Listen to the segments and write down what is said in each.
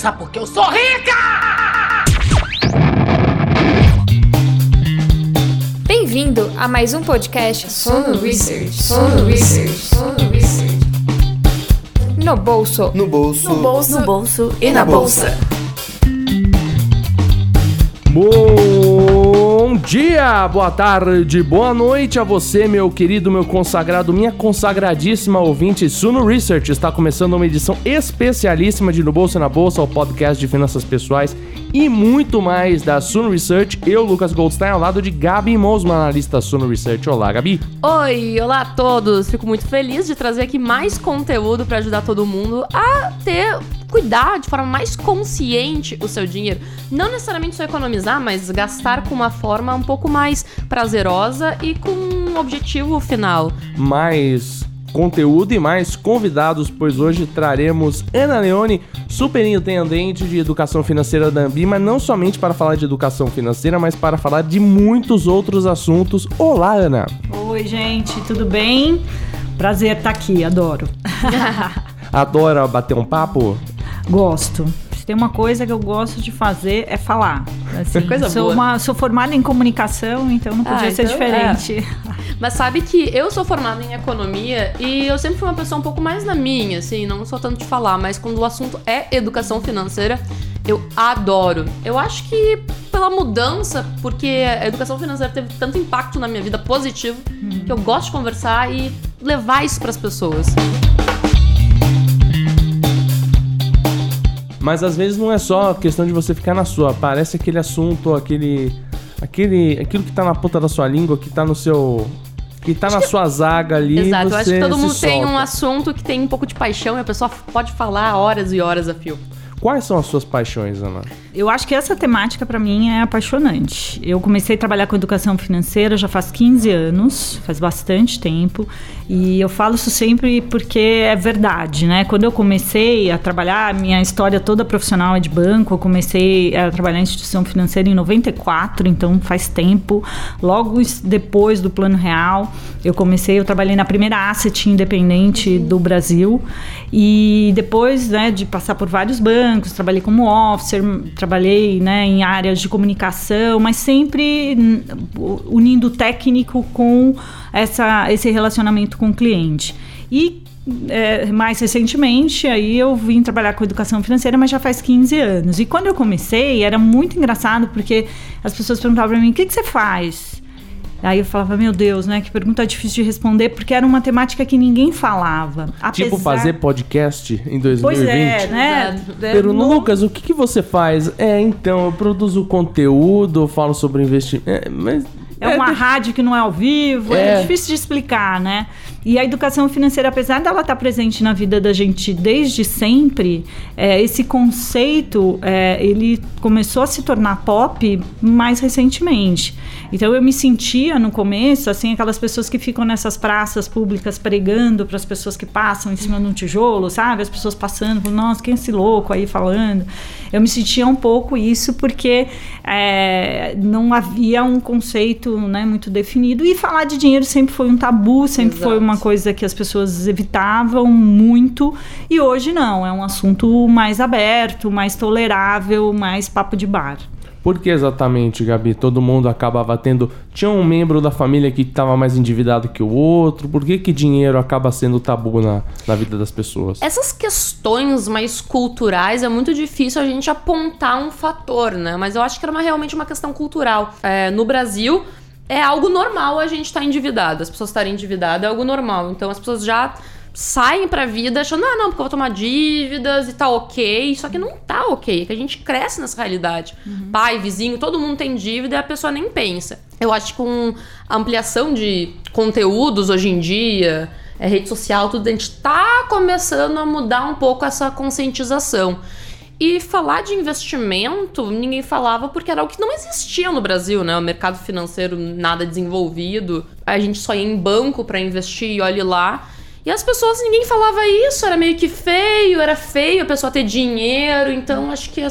Sabe por que eu sou rica? Bem-vindo a mais um podcast Sono Research. Sono Research. Sono Research. No bolso. No bolso. No bolso, no bolso e na bolsa. Bom dia, boa tarde, boa noite a você, meu querido, meu consagrado, minha consagradíssima ouvinte. Suno Research está começando uma edição especialíssima de No Bolsa na Bolsa, o podcast de finanças pessoais e muito mais da Suno Research. Eu, Lucas Goldstein, ao lado de Gabi Mosman, analista Suno Research. Olá, Gabi. Oi, olá a todos. Fico muito feliz de trazer aqui mais conteúdo para ajudar todo mundo a ter cuidar de forma mais consciente o seu dinheiro. Não necessariamente só economizar, mas gastar com uma forma um pouco mais prazerosa e com um objetivo final. Mais conteúdo e mais convidados, pois hoje traremos Ana Leone, superintendente de educação financeira da Ambima, não somente para falar de educação financeira, mas para falar de muitos outros assuntos. Olá, Ana. Oi, gente, tudo bem? Prazer estar aqui, adoro. Adora bater um papo? Gosto. Se tem uma coisa que eu gosto de fazer é falar. Assim, coisa sou, boa. uma, sou formada em comunicação, então não podia Ah, ser então, diferente. Mas sabe que eu sou formada em economia e eu sempre fui uma pessoa um pouco mais na minha, assim, não sou tanto de falar, mas quando o assunto é educação financeira, eu adoro. Eu acho que pela mudança, porque a educação financeira teve tanto impacto na minha vida positivo, que eu gosto de conversar e levar isso para as pessoas. Mas às vezes não é só questão de você ficar na sua. Parece aquele assunto, aquele. aquele aquilo que tá na ponta da sua língua, que tá no seu. que tá na sua zaga ali. Exato, eu você acho que todo mundo tem um assunto que tem um pouco de paixão e a pessoa pode falar horas e horas a fio. Quais são as suas paixões, Ana? Eu acho que essa temática para mim é apaixonante. Eu comecei a trabalhar com educação financeira já faz 15 anos, faz bastante tempo, e eu falo isso sempre porque é verdade, né? Quando eu comecei a trabalhar, minha história toda profissional é de banco, eu comecei a trabalhar em instituição financeira em 94, então faz tempo. Logo depois do Plano Real, eu comecei, eu trabalhei na primeira asset independente do Brasil, e depois, né, de passar por vários bancos, trabalhei como officer, trabalhei né, em áreas de comunicação, mas sempre hum, unindo o técnico com essa, esse relacionamento com o cliente. E é, mais recentemente, aí eu vim trabalhar com educação financeira, mas já faz 15 anos. E quando eu comecei, era muito engraçado, porque as pessoas perguntavam para mim, o que, que você faz? Aí eu falava, meu Deus, né? Que pergunta difícil de responder, porque era uma temática que ninguém falava. Tipo Apesar- fazer podcast em 2020? Pois é, né? Exato. É, Pero, no- Lucas, o que, que você faz? É, então, eu produzo conteúdo, eu falo sobre investimento. É, mas. É uma rádio que não é ao vivo, é. É. difícil de explicar, né? E a educação financeira, apesar dela estar presente na vida da gente desde sempre, é, esse conceito é, ele começou a se tornar pop mais recentemente. Então eu me sentia no começo assim aquelas pessoas que ficam nessas praças públicas pregando para as pessoas que passam em cima de um tijolo, sabe? As pessoas passando, falando, nossa, quem é esse louco aí falando? Eu me sentia um pouco isso porque é, não havia um conceito né, muito definido e falar de dinheiro sempre foi um tabu, sempre Exato. foi uma coisa que as pessoas evitavam muito e hoje não, é um assunto mais aberto, mais tolerável, mais papo de bar. Por que exatamente, Gabi? Todo mundo acabava tendo. Tinha um membro da família que estava mais endividado que o outro. Por que, que dinheiro acaba sendo tabu na, na vida das pessoas? Essas questões mais culturais é muito difícil a gente apontar um fator, né? Mas eu acho que era uma- realmente uma questão cultural. É, no Brasil, é algo normal a gente estar endividado. As pessoas estarem endividadas é algo normal. Então as pessoas já saem pra vida achando, ah, não, porque eu vou tomar dívidas e tá ok. Só que não tá ok, é que a gente cresce nessa realidade. Pai, vizinho, todo mundo tem dívida e a pessoa nem pensa. Eu acho que com a ampliação de conteúdos hoje em dia, é, rede social, tudo, a gente tá começando a mudar um pouco essa conscientização. E falar de investimento, ninguém falava porque era algo que não existia no Brasil, né? O mercado financeiro nada desenvolvido. A gente só ia em banco para investir e olhe lá. E as pessoas, ninguém falava isso, era meio que feio, era feio a pessoa ter dinheiro, então acho que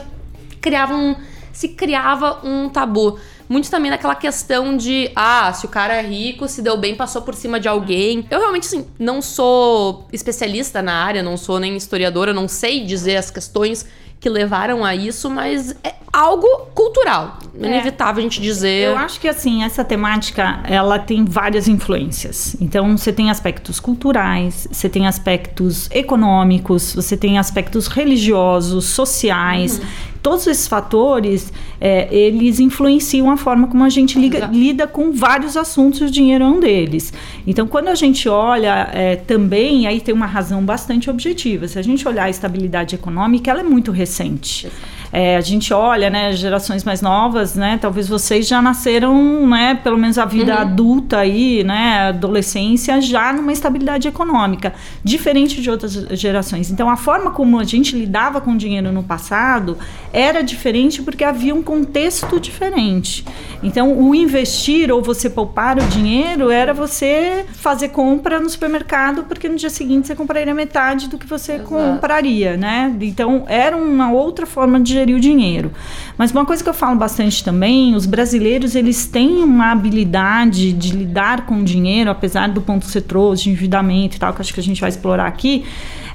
criava um, se criava um tabu. Muito também naquela questão de, ah, se o cara é rico, se deu bem, passou por cima de alguém. Eu realmente, assim, não sou especialista na área, não sou nem historiadora, não sei dizer as questões que levaram a isso, mas é algo cultural. É inevitável a gente dizer. Eu acho que assim, essa temática, ela tem várias influências. Então, você tem aspectos culturais, você tem aspectos econômicos, você tem aspectos religiosos, sociais. Uhum todos esses fatores é, eles influenciam a forma como a gente liga, lida com vários assuntos. O dinheiro é um deles. Então, quando a gente olha é, também, aí tem uma razão bastante objetiva. Se a gente olhar a estabilidade econômica, ela é muito recente. Exato. É, a gente olha, né, gerações mais novas, né, talvez vocês já nasceram, né, pelo menos a vida uhum. adulta aí, né, adolescência, já numa estabilidade econômica, diferente de outras gerações. Então, a forma como a gente lidava com o dinheiro no passado era diferente porque havia um contexto diferente. Então, o investir ou você poupar o dinheiro era você fazer compra no supermercado, porque no dia seguinte você compraria metade do que você Exato. compraria, né? Então, era uma outra forma de gerir o dinheiro. Mas uma coisa que eu falo bastante também, os brasileiros eles têm uma habilidade de lidar com o dinheiro, apesar do ponto que você trouxe, de endividamento e tal, que acho que a gente vai explorar aqui.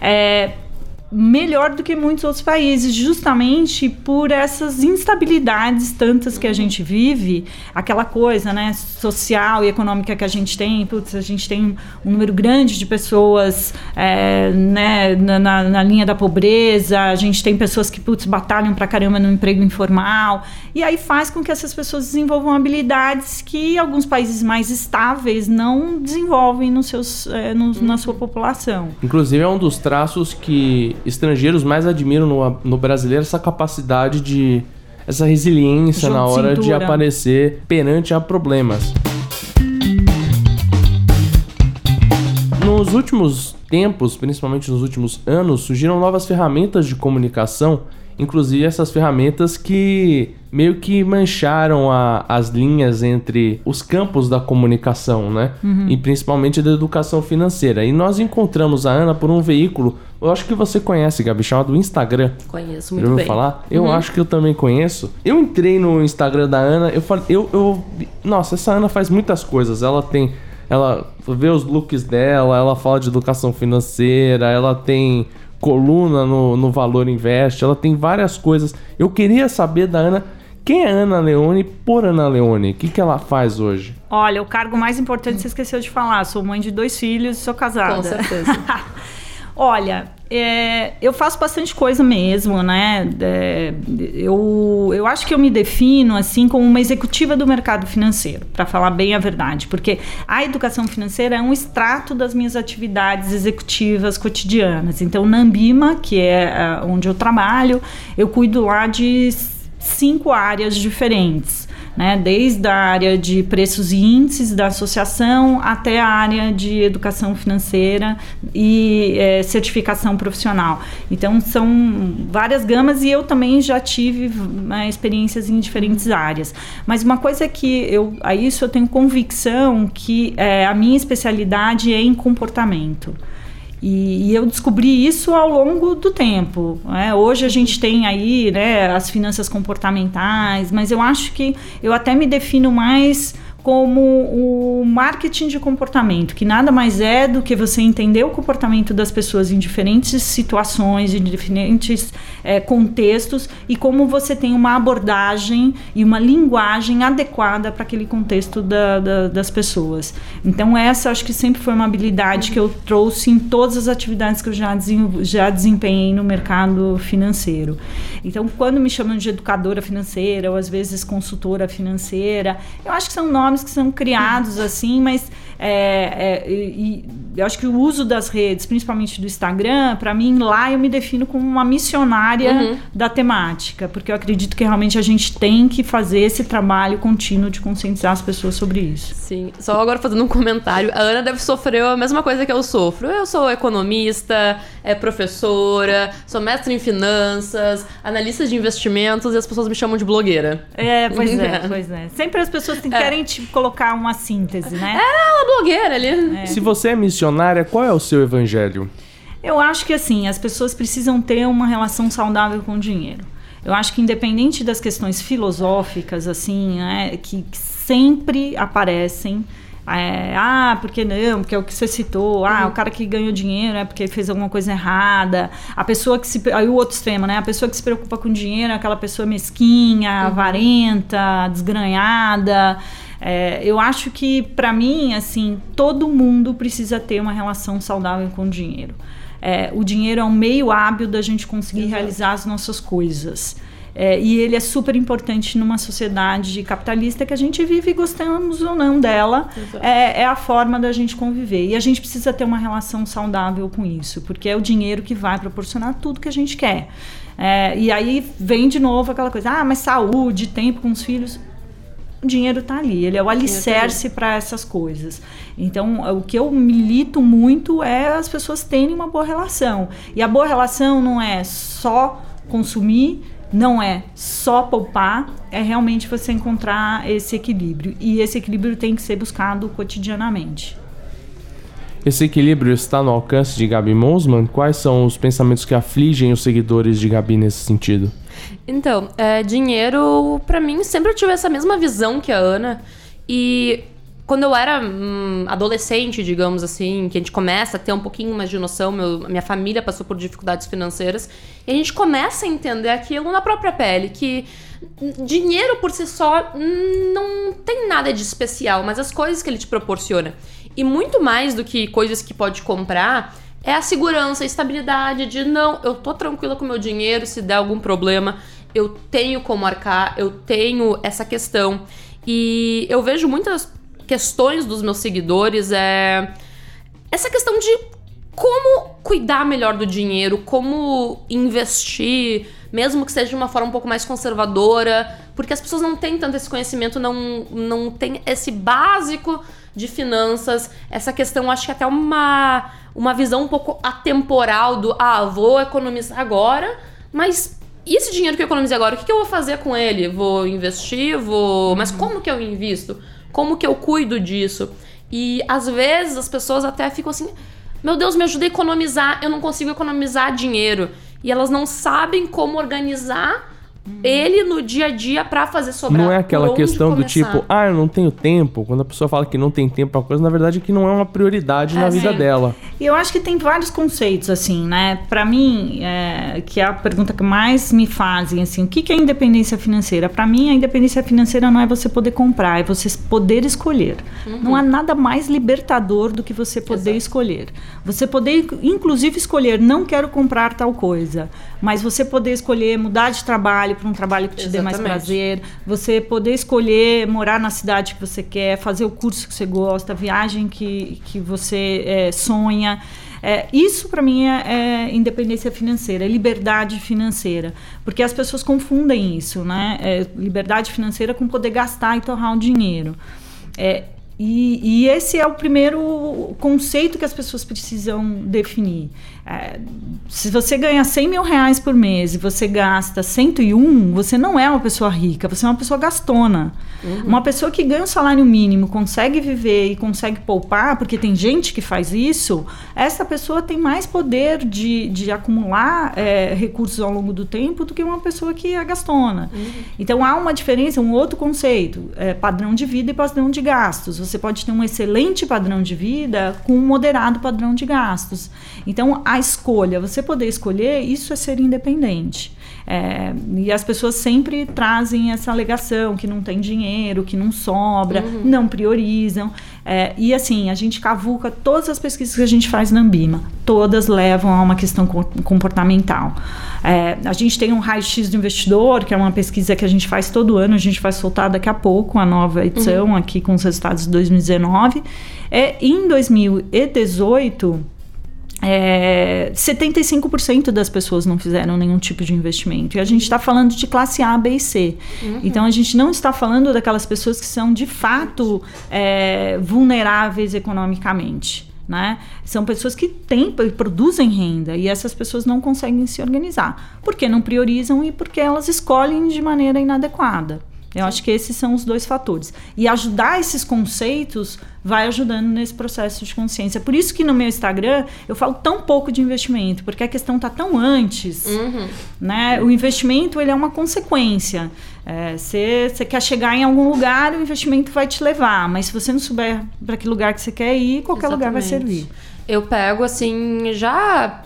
É, melhor do que muitos outros países, justamente por essas instabilidades tantas que a gente vive, aquela coisa, né, social e econômica que a gente tem, putz, a gente tem um número grande de pessoas, é, né, na, na, linha da pobreza, a gente tem pessoas que, putz, batalham pra caramba no emprego informal, e aí faz com que essas pessoas desenvolvam habilidades que alguns países mais estáveis não desenvolvem nos seus, é, na sua população. Inclusive é um dos traços que estrangeiros mais admiram no, no brasileiro essa capacidade de. essa resiliência Junto na hora cintura. de aparecer perante a problemas. Nos últimos tempos, principalmente nos últimos anos, surgiram novas ferramentas de comunicação Inclusive essas ferramentas que meio que mancharam a, as linhas entre os campos da comunicação, né? Uhum. E principalmente da educação financeira. E nós encontramos a Ana por um veículo, eu acho que você conhece, Gabi, chamado Instagram. Conheço muito bem. falar? Eu uhum. acho que eu também conheço. Eu entrei no Instagram da Ana, eu falei, eu, eu, nossa, essa Ana faz muitas coisas. Ela tem, ela vê os looks dela, ela fala de educação financeira, ela tem coluna no, no Valor Invest, ela tem várias coisas. Eu queria saber da Ana. Quem é Ana Leone por Ana Leone? O que, que ela faz hoje? Olha, o cargo mais importante você esqueceu de falar. Sou mãe de dois filhos e sou casada. Com certeza. Olha, é, eu faço bastante coisa mesmo, né? É, eu, eu acho que eu me defino assim como uma executiva do mercado financeiro, para falar bem a verdade, porque a educação financeira é um extrato das minhas atividades executivas cotidianas. Então, na Ambima, que é, é onde eu trabalho, eu cuido lá de cinco áreas diferentes né? Desde a área de preços e índices da associação até a área de educação financeira e é, certificação profissional. Então são várias gamas e eu também já tive né, experiências em diferentes áreas. Mas uma coisa que eu a isso eu tenho convicção que é, a minha especialidade é em comportamento. E, e, eu descobri isso ao longo do tempo. Né? Hoje a gente tem aí né, as finanças comportamentais, mas eu acho que eu até me defino mais como o marketing de comportamento, que nada mais é do que você entender o comportamento das pessoas em diferentes situações, em diferentes é, contextos e como você tem uma abordagem e uma linguagem adequada para aquele contexto da, da, das pessoas. Então, essa acho que sempre foi uma habilidade que eu trouxe em todas as atividades que eu já, já desempenhei no mercado financeiro. Então, quando me chamam de educadora financeira ou às vezes consultora financeira, eu acho que são nomes nomes que são criados assim, mas é, é, e, eu acho que o uso das redes, principalmente do Instagram, para mim lá eu me defino como uma missionária uhum. da temática, porque eu acredito que realmente a gente tem que fazer esse trabalho contínuo de conscientizar as pessoas sobre isso. Sim, só agora fazendo um comentário, a Ana deve sofrer a mesma coisa que eu sofro. Eu sou economista, é professora, sou mestre em finanças, analista de investimentos e as pessoas me chamam de blogueira. É, pois é, pois é. Sempre as pessoas é. querem te colocar uma síntese, né? É, ela blogueira ali. É. Se você é missionária, qual é o seu evangelho? Eu acho que assim, as pessoas precisam ter uma relação saudável com o dinheiro. Eu acho que independente das questões filosóficas, assim, né, que, que sempre aparecem, É, ah, porque não? Porque é o que você citou. Ah, Uhum. o cara que ganhou dinheiro é porque fez alguma coisa errada. A pessoa que se. Aí o outro extremo, né? A pessoa que se preocupa com dinheiro é aquela pessoa mesquinha, Uhum. avarenta, desgranhada. É, eu acho que, para mim, assim, todo mundo precisa ter uma relação saudável com o dinheiro. É, o dinheiro é um meio hábil da gente conseguir realizar as nossas coisas. É, e ele é super importante numa sociedade capitalista que a gente vive, gostamos ou não dela, é, é a forma da gente conviver. E a gente precisa ter uma relação saudável com isso, porque é o dinheiro que vai proporcionar tudo que a gente quer. É, e aí vem de novo aquela coisa, ah, mas saúde, tempo com os filhos o dinheiro está ali, ele é o alicerce para essas coisas. Então, o que eu milito muito é as pessoas terem uma boa relação. E a boa relação não é só consumir, não é só poupar, é realmente você encontrar esse equilíbrio. E esse equilíbrio tem que ser buscado cotidianamente. Esse equilíbrio está no alcance de Gabi Mosman? Quais são os pensamentos que afligem os seguidores de Gabi nesse sentido? Então, é, dinheiro, pra mim, sempre eu tive essa mesma visão que a Ana. E quando eu era hum, adolescente, digamos assim, que a gente começa a ter um pouquinho mais de noção, meu- minha família passou por dificuldades financeiras, e a gente começa a entender aquilo na própria pele, que dinheiro por si só não tem nada de especial, mas as coisas que ele te proporciona. E muito mais do que coisas que pode comprar, é a segurança, a estabilidade de não, eu tô tranquila com meu dinheiro, se der algum problema, eu tenho como arcar, eu tenho essa questão. E eu vejo muitas questões dos meus seguidores é essa questão de como cuidar melhor do dinheiro, como investir, mesmo que seja de uma forma um pouco mais conservadora, porque as pessoas não têm tanto esse conhecimento, não, não tem esse básico de finanças, essa questão, acho que até uma, uma visão um pouco atemporal do, ah, vou economizar agora, mas e esse dinheiro que eu economizei agora, o que, que eu vou fazer com ele? Vou investir? Vou. Mas como que eu invisto? Como que eu cuido disso? E às vezes as pessoas até ficam assim: meu Deus, me ajuda a economizar, eu não consigo economizar dinheiro. E elas não sabem como organizar ele no dia a dia pra fazer sobrar. Não é aquela questão do tipo, ah, eu não tenho tempo. Quando a pessoa fala que não tem tempo pra coisa, na verdade é que não é uma prioridade na É, vida sim. dela. E eu acho que tem vários conceitos, assim, né? Pra mim, é, que é a pergunta que mais me fazem, assim, o que, que é independência financeira? Pra mim, a independência financeira não é você poder comprar, é você poder escolher. Não há nada mais libertador do que você poder Exato. escolher. Você poder, inclusive, escolher, não quero comprar tal coisa, mas você poder escolher mudar de trabalho para um trabalho que te dê mais Exatamente. prazer, você poder escolher morar na cidade que você quer, fazer o curso que você gosta, a viagem que, que você é, sonha. É, isso para mim é, é independência financeira, é liberdade financeira, porque as pessoas confundem isso, né? É, liberdade financeira com poder gastar e torrar o dinheiro. É, e, e esse é o primeiro conceito que as pessoas precisam definir. É, se você ganha 100 mil reais por mês e você gasta 101, você não é uma pessoa rica, você é uma pessoa gastona. Uma pessoa que ganha um salário mínimo, consegue viver e consegue poupar, porque tem gente que faz isso, essa pessoa tem mais poder de, de acumular é, recursos ao longo do tempo do que uma pessoa que é gastona. Então há uma diferença, um outro conceito, é, padrão de vida e padrão de gastos. Você pode ter um excelente padrão de vida com um moderado padrão de gastos. Então a escolha, você poder escolher, isso é ser independente. É, e as pessoas sempre trazem essa alegação que não tem dinheiro, que não sobra, não priorizam. É, e assim, a gente cavuca todas as pesquisas que a gente faz na Ambima, todas levam a uma questão co- comportamental. É, a gente tem um raio-x do investidor, que é uma pesquisa que a gente faz todo ano, a gente vai soltar daqui a pouco a nova edição aqui com os resultados de 2019. É, em 2018, é, 75% das pessoas não fizeram nenhum tipo de investimento. E a gente está falando de classe A, B e C. Então a gente não está falando daquelas pessoas que são de fato é, vulneráveis economicamente. Né? São pessoas que têm, produzem renda e essas pessoas não conseguem se organizar porque não priorizam e porque elas escolhem de maneira inadequada. Eu acho que esses são os dois fatores. E ajudar esses conceitos vai ajudando nesse processo de consciência. Por isso que no meu Instagram eu falo tão pouco de investimento, porque a questão está tão antes. Uhum. Né? O investimento ele é uma consequência. Você é, quer chegar em algum lugar, o investimento vai te levar. Mas se você não souber para que lugar que você quer ir, qualquer Exatamente. lugar vai servir. Eu pego, assim, já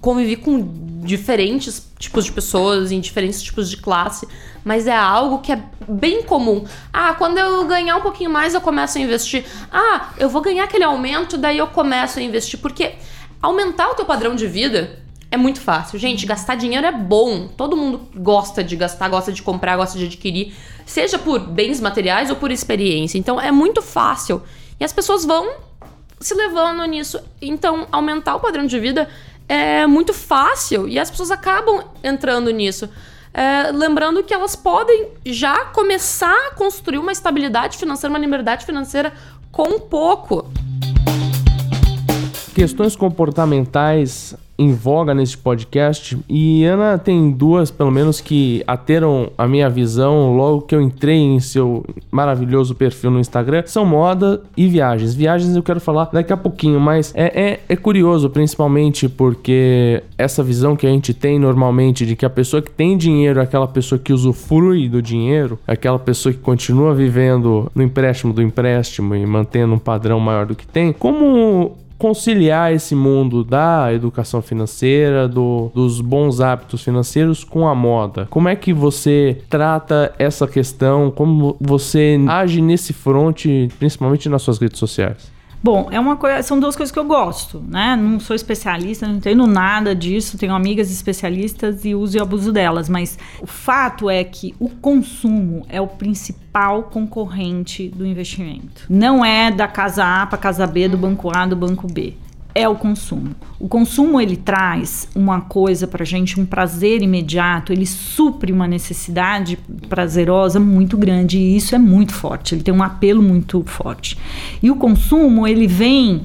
convivi com diferentes tipos de pessoas, em diferentes tipos de classe, mas é algo que é bem comum. Ah, quando eu ganhar um pouquinho mais, eu começo a investir. Ah, eu vou ganhar aquele aumento, daí eu começo a investir. Porque aumentar o teu padrão de vida é muito fácil. Gente, gastar dinheiro é bom. Todo mundo gosta de gastar, gosta de comprar, gosta de adquirir, seja por bens materiais ou por experiência. Então é muito fácil. E as pessoas vão se levando nisso. Então, aumentar o padrão de vida é muito fácil e as pessoas acabam entrando nisso. É, lembrando que elas podem já começar a construir uma estabilidade financeira, uma liberdade financeira com pouco. Questões comportamentais em voga nesse podcast e Ana tem duas, pelo menos, que ateram a minha visão logo que eu entrei em seu maravilhoso perfil no Instagram, são moda e viagens. Viagens eu quero falar daqui a pouquinho, mas é, é, é curioso, principalmente porque essa visão que a gente tem normalmente de que a pessoa que tem dinheiro é aquela pessoa que usufrui do dinheiro, é aquela pessoa que continua vivendo no empréstimo do empréstimo e mantendo um padrão maior do que tem. Como conciliar esse mundo da educação financeira, do, dos bons hábitos financeiros com a moda? Como é que você trata essa questão? Como você age nesse fronte, principalmente nas suas redes sociais? Bom, é uma coisa, são duas coisas que eu gosto, né? Não sou especialista, não entendo nada disso, tenho amigas especialistas e uso e abuso delas, mas o fato é que o consumo é o principal concorrente do investimento. Não é da casa A para casa B, do banco A, do banco B é o consumo. O consumo ele traz uma coisa para gente, um prazer imediato, ele supre uma necessidade prazerosa muito grande e isso é muito forte. Ele tem um apelo muito forte. E o consumo ele vem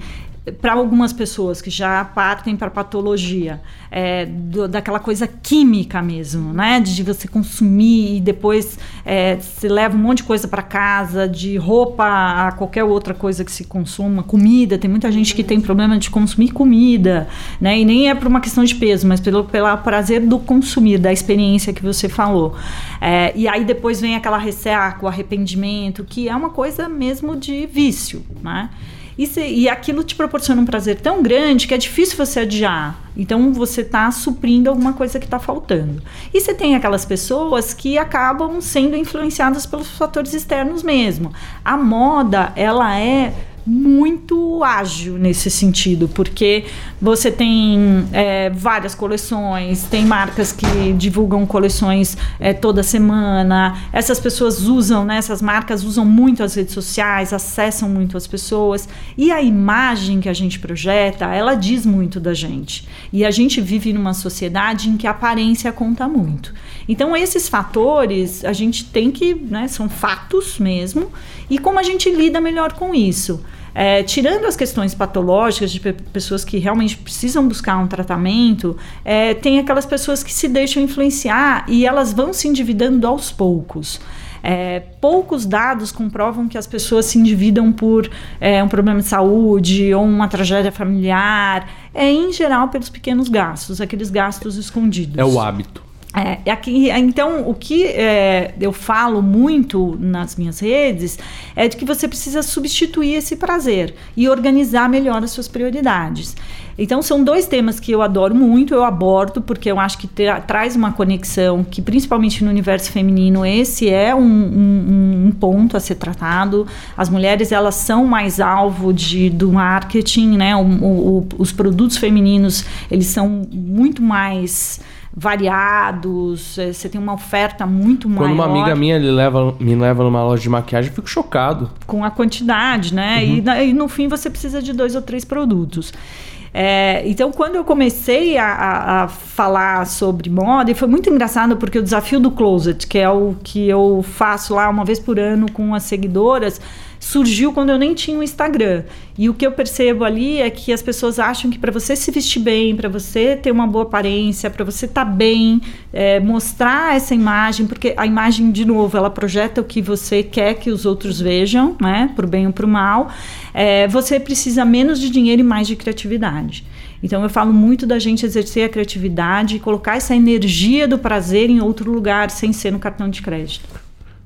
para algumas pessoas que já partem para patologia, é, do, daquela coisa química mesmo, né? De você consumir e depois é, se leva um monte de coisa para casa, de roupa a qualquer outra coisa que se consuma, comida. Tem muita gente que tem problema de consumir comida, né? E nem é por uma questão de peso, mas pelo, pelo prazer do consumir, da experiência que você falou. É, e aí depois vem aquela ressaca, o arrependimento, que é uma coisa mesmo de vício, né? E, e aquilo te proporciona um prazer tão grande que é difícil você adiar. Então você está suprindo alguma coisa que está faltando. E você tem aquelas pessoas que acabam sendo influenciadas pelos fatores externos mesmo. A moda, ela é muito ágil nesse sentido, porque você tem é, várias coleções, tem marcas que divulgam coleções é, toda semana, essas pessoas usam, né, essas marcas usam muito as redes sociais, acessam muito as pessoas, e a imagem que a gente projeta, ela diz muito da gente. E a gente vive numa sociedade em que a aparência conta muito. Então, esses fatores, a gente tem que, né, são fatos mesmo, e como a gente lida melhor com isso. É, tirando as questões patológicas de pessoas que realmente precisam buscar um tratamento, é, tem aquelas pessoas que se deixam influenciar e elas vão se endividando aos poucos. É, poucos dados comprovam que as pessoas se endividam por é, um problema de saúde ou uma tragédia familiar. É, em geral, pelos pequenos gastos, aqueles gastos escondidos. É o hábito. É, aqui, então, o que é, eu falo muito nas minhas redes é de que você precisa substituir esse prazer e organizar melhor as suas prioridades. Então, são dois temas que eu adoro muito, eu abordo, porque eu acho que tra traz uma conexão que, principalmente no universo feminino, esse é um, um, um, ponto a ser tratado. As mulheres, elas são mais alvo de, do marketing, né? O, o, os produtos femininos, eles são muito mais variados, é, você tem uma oferta muito Quando maior. Quando uma amiga minha leva, me leva numa loja de maquiagem, eu fico chocado. Com a quantidade, né? Uhum. E, e, no fim você precisa de dois ou três produtos. É, então, quando eu comecei a, a, a, falar sobre moda, e foi muito engraçado porque o desafio do closet, que é o que eu faço lá uma vez por ano com as seguidoras, surgiu quando eu nem tinha um Instagram. E o que eu percebo ali é que as pessoas acham que para você se vestir bem, para você ter uma boa aparência, para você estar tá bem, é, mostrar essa imagem, porque a imagem, de novo, ela projeta o que você quer que os outros vejam, né, para o bem ou para o mal. É, você precisa menos de dinheiro e mais de criatividade. Então eu falo muito da gente exercer a criatividade e colocar essa energia do prazer em outro lugar, sem ser no cartão de crédito.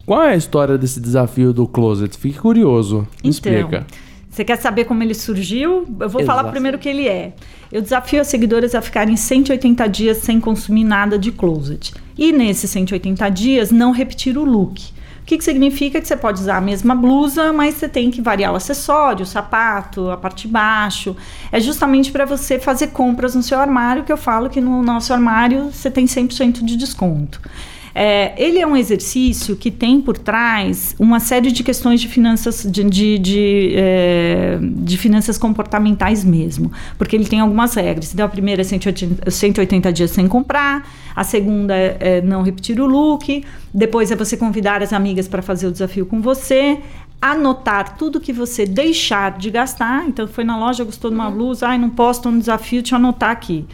Qual é a história desse desafio do closet? Fique curioso. Me então, explica. Você quer saber como ele surgiu? Eu vou Exato. falar primeiro o que ele é. Eu desafio as seguidoras a ficarem 180 dias sem consumir nada de closet. E nesses 180 dias, não repetir o look que, que significa que você pode usar a mesma blusa, mas você tem que variar o acessório, o sapato, a parte de baixo. É justamente para você fazer compras no seu armário, que eu falo que no nosso armário você tem 100% de desconto. É, ele é um exercício que tem por trás uma série de questões de finanças de, de, de, é, de finanças comportamentais mesmo, porque ele tem algumas regras. Então, a primeira é 180, 180 dias sem comprar, a segunda é, é não repetir o look, depois é você convidar as amigas para fazer o desafio com você, anotar tudo que você deixar de gastar. Então, foi na loja, gostou de uma blusa, ai, não posso, estou no desafio, deixa eu anotar aqui.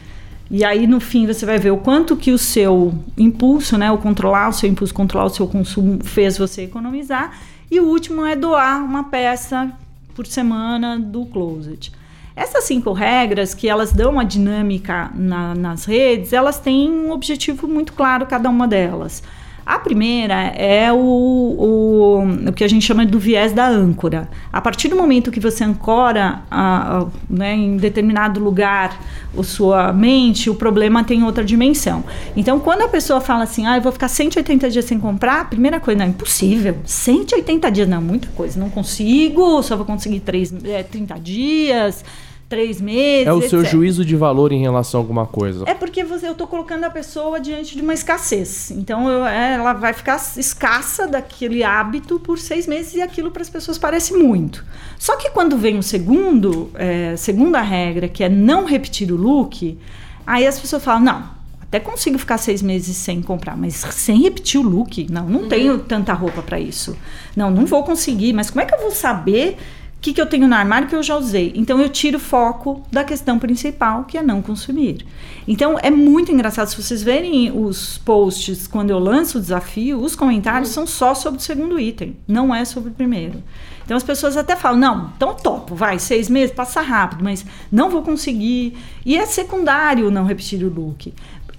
E aí, no fim, você vai ver o quanto que o seu impulso, né, o controlar o seu impulso, controlar o seu consumo, fez você economizar. E o último é doar uma peça por semana do closet. Essas cinco regras, que elas dão uma dinâmica na, nas redes, elas têm um objetivo muito claro, cada uma delas. A primeira é o, o, o, que a gente chama do viés da âncora. A partir do momento que você ancora a, a, né, em determinado lugar a sua mente, o problema tem outra dimensão. Então, quando a pessoa fala assim, ah, eu vou ficar 180 dias sem comprar, a primeira coisa, não, é impossível. 180 dias, não, muita coisa, não consigo, só vou conseguir 3, é, 30 dias três meses. É o seu juízo de valor em relação a alguma coisa. É porque você, eu estou colocando a pessoa diante de uma escassez. Então eu, é, ela vai ficar escassa daquele hábito por seis meses e aquilo para as pessoas parece muito. Só que quando vem o segundo, é, segunda regra, que é não repetir o look, aí as pessoas falam, não, até consigo ficar seis meses sem comprar, mas sem repetir o look, não, não uhum. tenho tanta roupa para isso. Não, não vou conseguir, mas como é que eu vou saber que, que eu tenho no armário que eu já usei? Então eu tiro o foco da questão principal, que é não consumir. Então é muito engraçado. Se vocês verem os posts quando eu lanço o desafio, os comentários são só sobre o segundo item, não é sobre o primeiro. Então as pessoas até falam: não, então topo, vai, seis meses, passa rápido, mas não vou conseguir. E é secundário não repetir o look.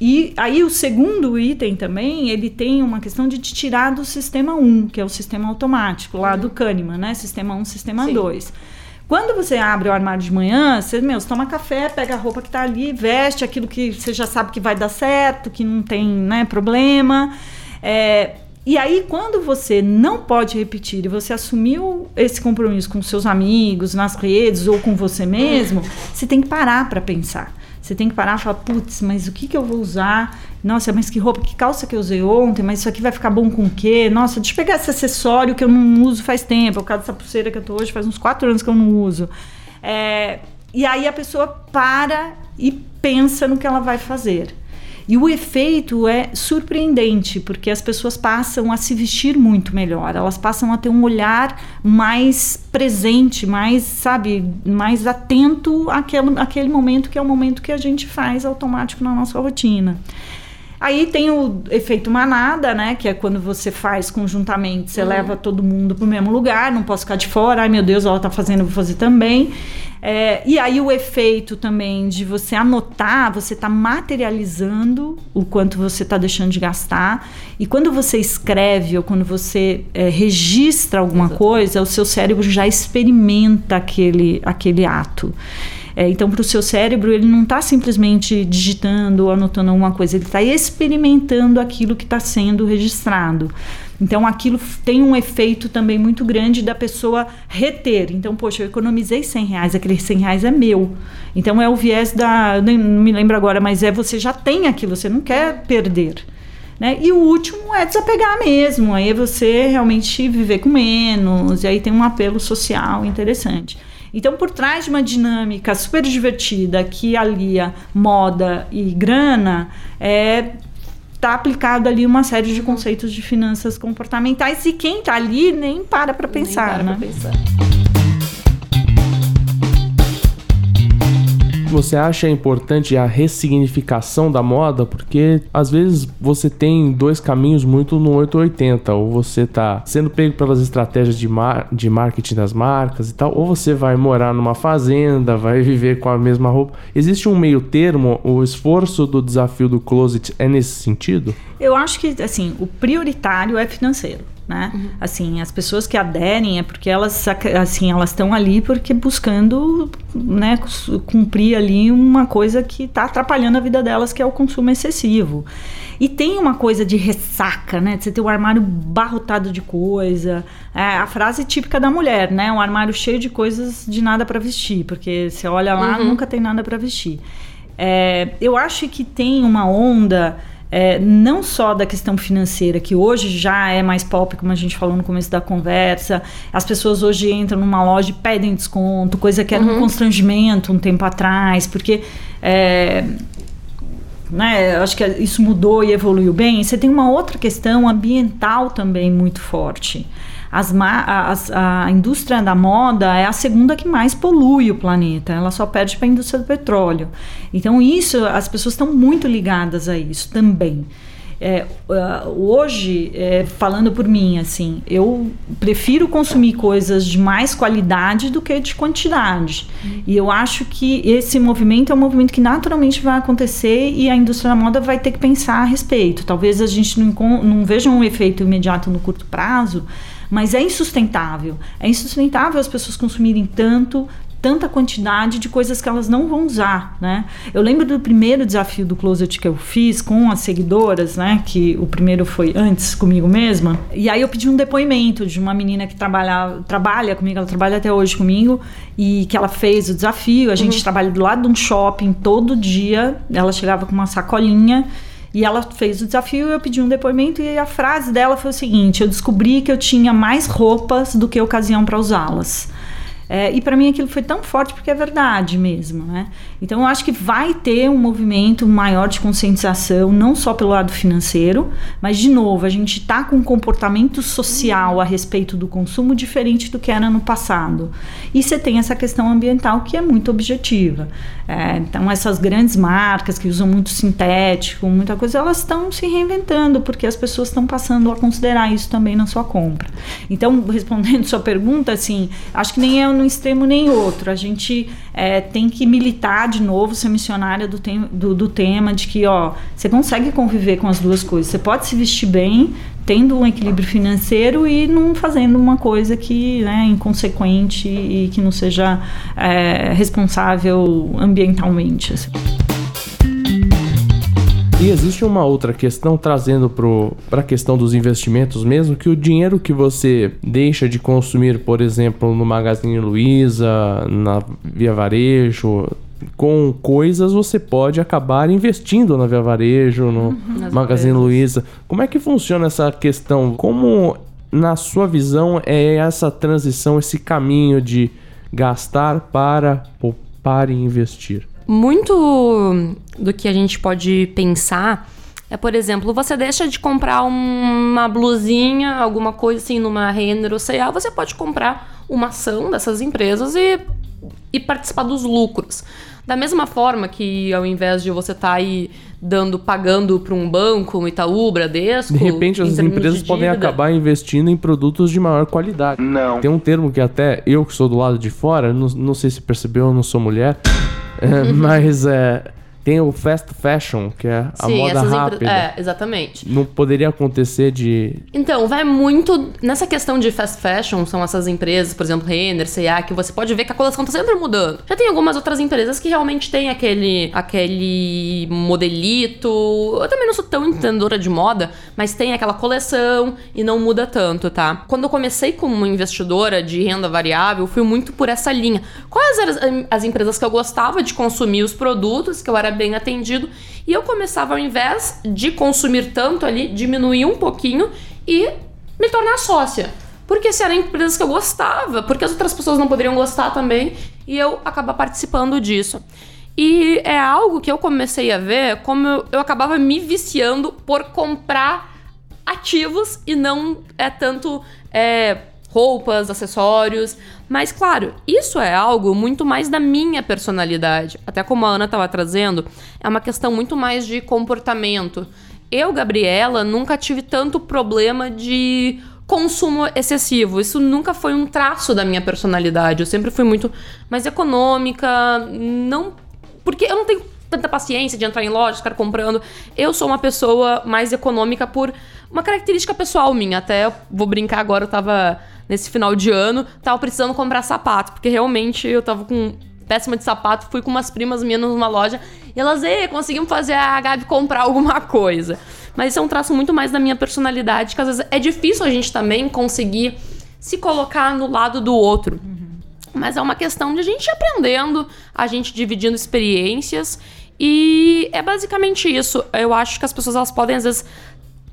E aí o segundo item também, ele tem uma questão de te tirar do sistema 1, que é o sistema automático lá uhum. do Kahneman, né? Sistema 1, sistema Sim. 2. Quando você abre o armário de manhã, você, meu, você toma café, pega a roupa que está ali, veste aquilo que você já sabe que vai dar certo, que não tem né, problema. É, e aí, quando você não pode repetir e você assumiu esse compromisso com seus amigos, nas redes ou com você mesmo, você tem que parar para pensar. Você tem que parar e falar, putz, mas o que, que eu vou usar? Nossa, mas que roupa, que calça que eu usei ontem, mas isso aqui vai ficar bom com o quê? Nossa, deixa eu pegar esse acessório que eu não uso faz tempo, por causa dessa pulseira que eu tô hoje, faz uns quatro anos que eu não uso. É, e aí a pessoa para e pensa no que ela vai fazer. E o efeito é surpreendente, porque as pessoas passam a se vestir muito melhor, elas passam a ter um olhar mais presente, mais, sabe, mais atento àquele, àquele momento que é o momento que a gente faz automático na nossa rotina. Aí tem o efeito manada, né? Que é quando você faz conjuntamente, você uhum. leva todo mundo para o mesmo lugar, não posso ficar de fora, ai meu Deus, ela está fazendo, vou fazer também. É, e aí o efeito também de você anotar, você está materializando o quanto você está deixando de gastar. E quando você escreve ou quando você é, registra alguma Exatamente. coisa, o seu cérebro já experimenta aquele, aquele ato. É, então, para o seu cérebro, ele não está simplesmente digitando ou anotando alguma coisa, ele está experimentando aquilo que está sendo registrado. Então, aquilo tem um efeito também muito grande da pessoa reter. Então, poxa, eu economizei 100 reais, aquele 100 reais é meu. Então, é o viés da. Não me lembro agora, mas é você já tem aquilo, você não quer perder. Né? E o último é desapegar mesmo. Aí é você realmente viver com menos, e aí tem um apelo social interessante. Então, por trás de uma dinâmica super divertida que alia moda e grana, é tá aplicado ali uma série de conceitos de finanças comportamentais e quem tá ali nem para para pensar, Nem para né? pra pensar. Você acha importante a ressignificação da moda? Porque às vezes você tem dois caminhos muito no 880. Ou você tá sendo pego pelas estratégias de, mar de marketing das marcas e tal, ou você vai morar numa fazenda, vai viver com a mesma roupa. Existe um meio termo? O esforço do desafio do closet é nesse sentido? Eu acho que assim, o prioritário é financeiro. Né? Assim, as pessoas que aderem é porque elas assim, elas estão ali porque buscando, né, cumprir ali uma coisa que está atrapalhando a vida delas, que é o consumo excessivo. E tem uma coisa de ressaca, né? De você ter o armário barrotado de coisa. É a frase típica da mulher, né? Um armário cheio de coisas de nada para vestir, porque você olha lá, nunca tem nada para vestir. É, eu acho que tem uma onda é, não só da questão financeira, que hoje já é mais pop, como a gente falou no começo da conversa, as pessoas hoje entram numa loja e pedem desconto, coisa que era um constrangimento um tempo atrás, porque. É, né, acho que isso mudou e evoluiu bem. Você tem uma outra questão ambiental também muito forte. As as, a indústria da moda é a segunda que mais polui o planeta. Ela só perde para a indústria do petróleo. Então, isso, as pessoas estão muito ligadas a isso também. É, hoje, é, falando por mim, assim, eu prefiro consumir coisas de mais qualidade do que de quantidade. E eu acho que esse movimento é um movimento que naturalmente vai acontecer e a indústria da moda vai ter que pensar a respeito. Talvez a gente não, não veja um efeito imediato no curto prazo, mas é insustentável. É insustentável as pessoas consumirem tanto, tanta quantidade de coisas que elas não vão usar, né? Eu lembro do primeiro desafio do closet que eu fiz com as seguidoras, né? Que o primeiro foi antes comigo mesma. E aí eu pedi um depoimento de uma menina que trabalha, trabalha comigo, ela trabalha até hoje comigo e que ela fez o desafio. A gente trabalha do lado de um shopping todo dia. Ela chegava com uma sacolinha e ela fez o desafio, eu pedi um depoimento e a frase dela foi o seguinte: eu descobri que eu tinha mais roupas do que ocasião para usá-las. É, e para mim aquilo foi tão forte porque é verdade mesmo, né? Então eu acho que vai ter um movimento maior de conscientização, não só pelo lado financeiro, mas de novo, a gente está com um comportamento social a respeito do consumo diferente do que era no passado. E você tem essa questão ambiental que é muito objetiva. É, então essas grandes marcas que usam muito sintético, muita coisa, elas estão se reinventando porque as pessoas estão passando a considerar isso também na sua compra. Então, respondendo sua pergunta, assim, acho que nem é um extremo nem outro. A gente é, tem que militar de novo, ser missionária do, tem, do, do tema de que, ó, você consegue conviver com as duas coisas. Você pode se vestir bem, tendo um equilíbrio financeiro e não fazendo uma coisa que né, inconsequente e que não seja é, responsável ambientalmente. Assim. E existe uma outra questão trazendo para a questão dos investimentos mesmo, que o dinheiro que você deixa de consumir, por exemplo, no Magazine Luiza, na Via Varejo, com coisas você pode acabar investindo na Via Varejo, no Nas Magazine empresas. Luiza. Como é que funciona essa questão? Como, na sua visão, é essa transição, esse caminho de gastar para poupar e investir? Muito do que a gente pode pensar é, por exemplo, você deixa de comprar uma blusinha, alguma coisa assim, numa Renner ou C&A, você pode comprar uma ação dessas empresas e, e participar dos lucros. Da mesma forma que ao invés de você estar aí dando, pagando para um banco, um Itaú, Bradesco... De repente, as empresas de podem acabar investindo em produtos de maior qualidade. Não. Tem um termo que até eu, que sou do lado de fora, não, não sei se percebeu, eu não sou mulher, é, mas é, tem o fast fashion, que é a Sim, moda rápida. É, exatamente. Não poderia acontecer de. Então, vai muito nessa questão de fast fashion, são essas empresas, por exemplo, Renner, C&A, que você pode ver que a coleção tá sempre mudando. Já tem algumas outras empresas que realmente tem aquele aquele modelito. Eu também não sou tão entendedora de moda, mas tem aquela coleção e não muda tanto, tá? Quando eu comecei como investidora de renda variável, fui muito por essa linha. Quais eram as, as empresas que eu gostava de consumir os produtos, que eu era bem atendido, e eu começava, ao invés de consumir tanto ali, diminuir um pouquinho e me tornar sócia. Porque se eram empresas que eu gostava, porque as outras pessoas não poderiam gostar também, e eu acabar participando disso. E é algo que eu comecei a ver como eu, eu acabava me viciando por comprar ativos e não é tanto é, roupas, acessórios. Mas, claro, isso é algo muito mais da minha personalidade. Até como a Ana estava trazendo, é uma questão muito mais de comportamento. Eu, Gabriela, nunca tive tanto problema de consumo excessivo. Isso nunca foi um traço da minha personalidade. Eu sempre fui muito mais econômica, não porque eu não tenho tanta paciência de entrar em loja, ficar comprando. Eu sou uma pessoa mais econômica por uma característica pessoal minha. Até eu vou brincar agora, eu tava nesse final de ano, tava precisando comprar sapato, porque realmente eu tava com péssima de sapato, fui com umas primas minhas numa loja e elas, ei, conseguimos fazer a Gabi comprar alguma coisa. Mas isso é um traço muito mais da minha personalidade, que às vezes é difícil a gente também conseguir se colocar no lado do outro. Mas é uma questão de a gente aprendendo, a gente dividindo experiências. E é basicamente isso. Eu acho que as pessoas elas podem, às vezes,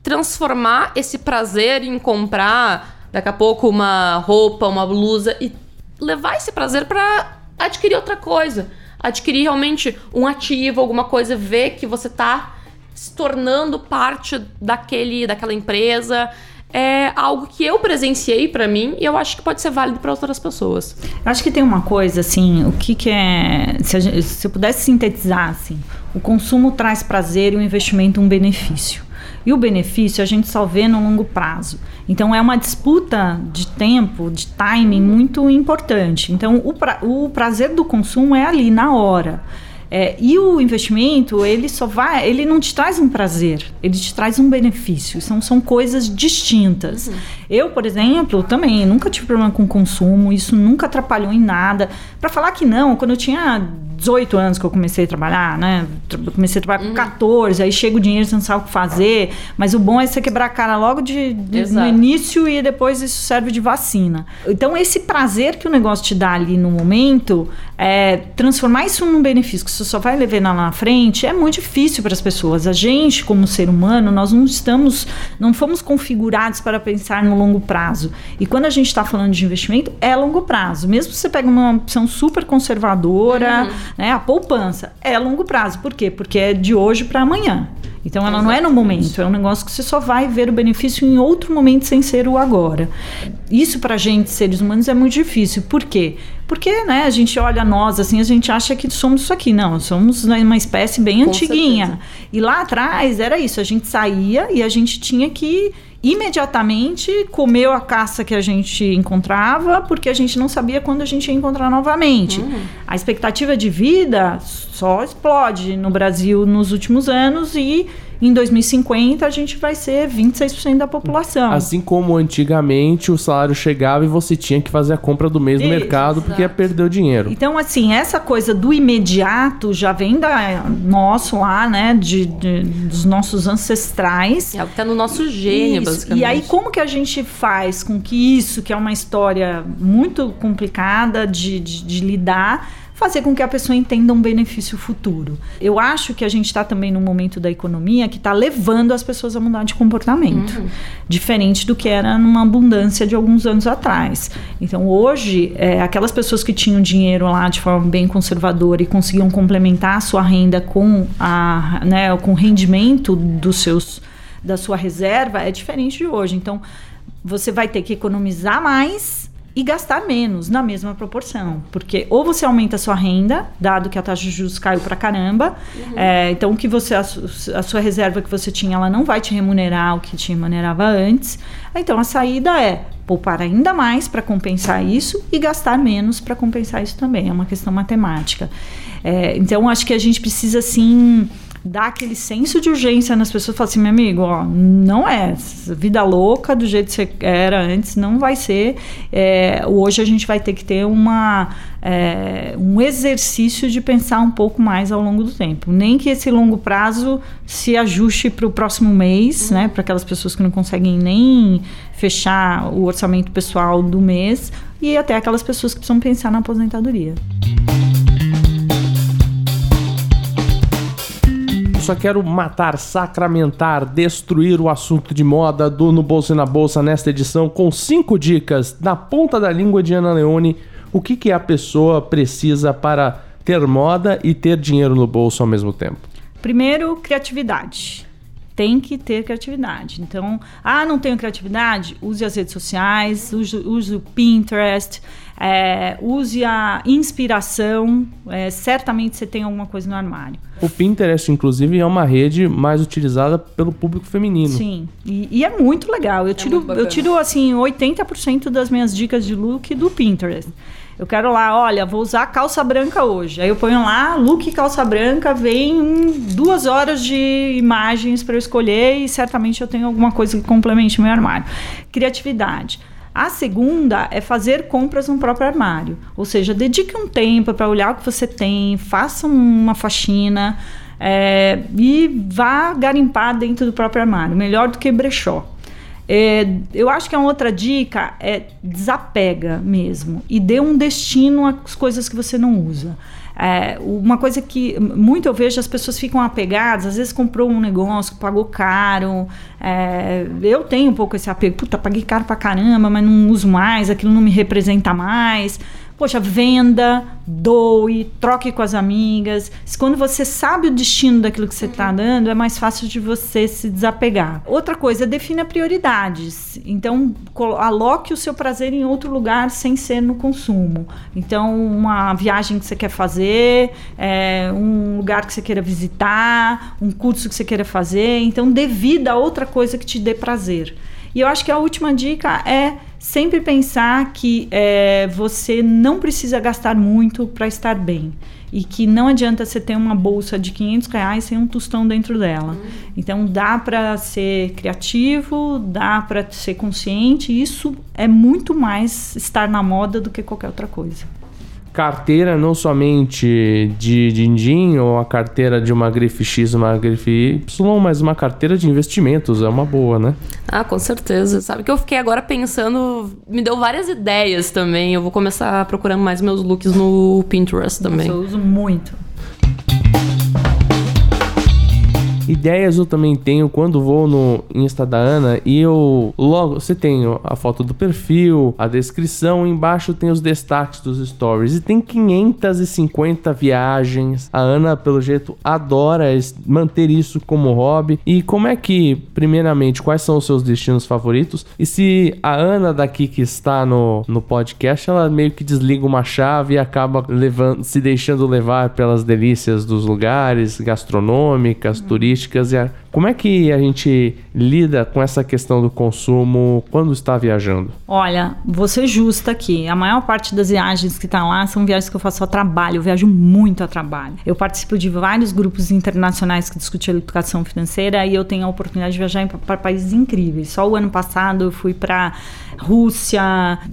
transformar esse prazer em comprar daqui a pouco uma roupa, uma blusa e levar esse prazer para adquirir outra coisa. Adquirir realmente um ativo, alguma coisa, ver que você tá se tornando parte daquele, daquela empresa é algo que eu presenciei para mim e eu acho que pode ser válido para outras pessoas. Eu acho que tem uma coisa assim, o que, que é. Se, se eu pudesse sintetizar assim, o consumo traz prazer e o investimento um benefício. E o benefício a gente só vê no longo prazo. Então é uma disputa de tempo, de timing muito importante. Então o, pra, o prazer do consumo é ali, na hora. É, e o investimento, ele só vai, ele não te traz um prazer, ele te traz um benefício. São, são coisas distintas. Uhum. Eu, por exemplo, também nunca tive problema com consumo, isso nunca atrapalhou em nada. Para falar que não, quando eu tinha 18 anos que eu comecei a trabalhar, né? Eu comecei a trabalhar uhum. com 14, aí chega o dinheiro, você não sabe o que fazer. Mas o bom é você quebrar a cara logo de, de no início e depois isso serve de vacina. Então, esse prazer que o negócio te dá ali no momento, é, transformar isso num benefício que você só vai levar lá na frente, é muito difícil para as pessoas. A gente, como ser humano, nós não estamos, não fomos configurados para pensar no longo prazo. E quando a gente está falando de investimento, é longo prazo. Mesmo se você pega uma opção super conservadora, uhum né? A poupança é longo prazo. Por quê? Porque é de hoje para amanhã. Então ela Exatamente. não é no momento, é um negócio que você só vai ver o benefício em outro momento sem ser o agora. Isso para gente, seres humanos, é muito difícil. Por quê? Porque né, a gente olha nós assim, a gente acha que somos isso aqui. Não, somos né, uma espécie bem Com antiguinha. Certeza. E lá atrás era isso, a gente saía e a gente tinha que imediatamente comeu a caça que a gente encontrava, porque a gente não sabia quando a gente ia encontrar novamente. Uhum. A expectativa de vida só explode no Brasil nos últimos anos e em 2050 a gente vai ser 26% da população. Assim como antigamente o salário chegava e você tinha que fazer a compra do mês no Isso, mercado exato. porque ia perder o dinheiro. Então, assim, essa coisa do imediato já vem da nosso lá, né? De, de dos nossos ancestrais. É o que tá no nosso gênio, isso. E aí, como que a gente faz com que isso, que é uma história muito complicada de, de, de lidar, fazer com que a pessoa entenda um benefício futuro. Eu acho que a gente está também num momento da economia que está levando as pessoas a mudar de comportamento, uhum. diferente do que era numa abundância de alguns anos atrás. Então hoje, é, aquelas pessoas que tinham dinheiro lá de forma bem conservadora e conseguiam complementar a sua renda com a, né, com o rendimento dos seus da sua reserva é diferente de hoje. Então você vai ter que economizar mais e gastar menos na mesma proporção. Porque ou você aumenta a sua renda, dado que a taxa de juros caiu para caramba, uhum. é, então que você a, a, sua reserva que você tinha, ela não vai te remunerar o que te remunerava antes. Então a saída é poupar ainda mais para compensar isso e gastar menos para compensar isso também. É uma questão matemática. É, então acho que a gente precisa assim dá aquele senso de urgência nas pessoas. Fala assim, meu amigo, ó, não é vida louca do jeito que você era antes, não vai ser. É, hoje a gente vai ter que ter uma, é, um exercício de pensar um pouco mais ao longo do tempo. Nem que esse longo prazo se ajuste para o próximo mês, uhum. né? Para aquelas pessoas que não conseguem nem fechar o orçamento pessoal do mês e até aquelas pessoas que precisam pensar na aposentadoria. Só quero matar, sacramentar, destruir o assunto de moda do No Bolso e na Bolsa nesta edição com cinco dicas na ponta da língua de Ana Leone. O que, que a pessoa precisa para ter moda e ter dinheiro no bolso ao mesmo tempo? Primeiro, criatividade. Tem que ter criatividade. Então, ah, não tenho criatividade? Use as redes sociais, use, use o Pinterest, é, use a inspiração. É, certamente você tem alguma coisa no armário. O Pinterest, inclusive, é uma rede mais utilizada pelo público feminino. Sim, e, e é muito legal. Eu tiro, muito bacana. eu tiro assim, 80% das minhas dicas de look do Pinterest. Eu quero lá, olha, vou usar calça branca hoje. Aí eu ponho lá, look calça branca, vem duas horas de imagens para eu escolher e certamente eu tenho alguma coisa que complemente meu armário. Criatividade. A segunda é fazer compras no próprio armário. Ou seja, dedique um tempo para olhar o que você tem, faça uma faxina é, e vá garimpar dentro do próprio armário. Melhor do que brechó. É, eu acho que a outra dica é desapega mesmo e dê um destino às coisas que você não usa. É, uma coisa que muito eu vejo as pessoas ficam apegadas, às vezes comprou um negócio, pagou caro. É, eu tenho um pouco esse apego, puta, paguei caro pra caramba, mas não uso mais, aquilo não me representa mais. Poxa, venda, doe, troque com as amigas. Quando você sabe o destino daquilo que você está dando, é mais fácil de você se desapegar. Outra coisa, defina prioridades. Então, aloque o seu prazer em outro lugar sem ser no consumo. Então, uma viagem que você quer fazer, é, um lugar que você queira visitar, um curso que você queira fazer. Então, dê vida a outra coisa que te dê prazer. E eu acho que a última dica é sempre pensar que é, você não precisa gastar muito para estar bem. E que não adianta você ter uma bolsa de 500 reais sem um tostão dentro dela. Então dá para ser criativo, dá para ser consciente. e Isso é muito mais estar na moda do que qualquer outra coisa. Carteira não somente de din-din ou a carteira de uma grife X uma grife Y, mas uma carteira de investimentos. É uma boa, né? Ah, com certeza. Sabe que eu fiquei agora pensando, me deu várias ideias também. Eu vou começar procurando mais meus looks no Pinterest também. Eu uso muito. Ideias eu também tenho quando vou no Insta da Ana e eu logo você tem a foto do perfil, a descrição, embaixo tem os destaques dos stories e tem 550 viagens. A Ana, pelo jeito, adora manter isso como hobby. E como é que, primeiramente, quais são os seus destinos favoritos? E se a Ana daqui que está no, no podcast, ela meio que desliga uma chave e acaba levando, se deixando levar pelas delícias dos lugares gastronômicas, turísticas. E a- como é que a gente lida com essa questão do consumo quando está viajando? Olha, ser justa aqui. A maior parte das viagens que tá lá são viagens que eu faço a trabalho. Eu viajo muito a trabalho. Eu participo de vários grupos internacionais que discutem educação financeira e eu tenho a oportunidade de viajar para países incríveis. Só o ano passado eu fui para Rússia.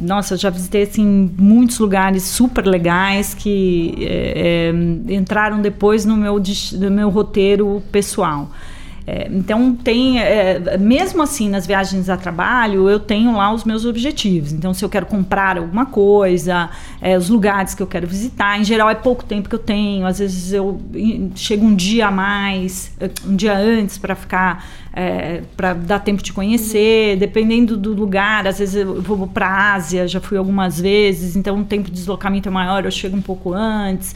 Nossa, eu já visitei assim muitos lugares super legais que é, é, entraram depois no meu, no meu roteiro pessoal. É, então tem, é, mesmo assim nas viagens a trabalho, eu tenho lá os meus objetivos. Então se eu quero comprar alguma coisa, é, os lugares que eu quero visitar, em geral é pouco tempo que eu tenho. Às vezes eu chego um dia a mais, eh, um dia antes para ficar, para dar tempo de conhecer. Dependendo do lugar, às vezes eu vou para a Ásia, já fui algumas vezes, então o tempo de deslocamento é maior, eu chego um pouco antes.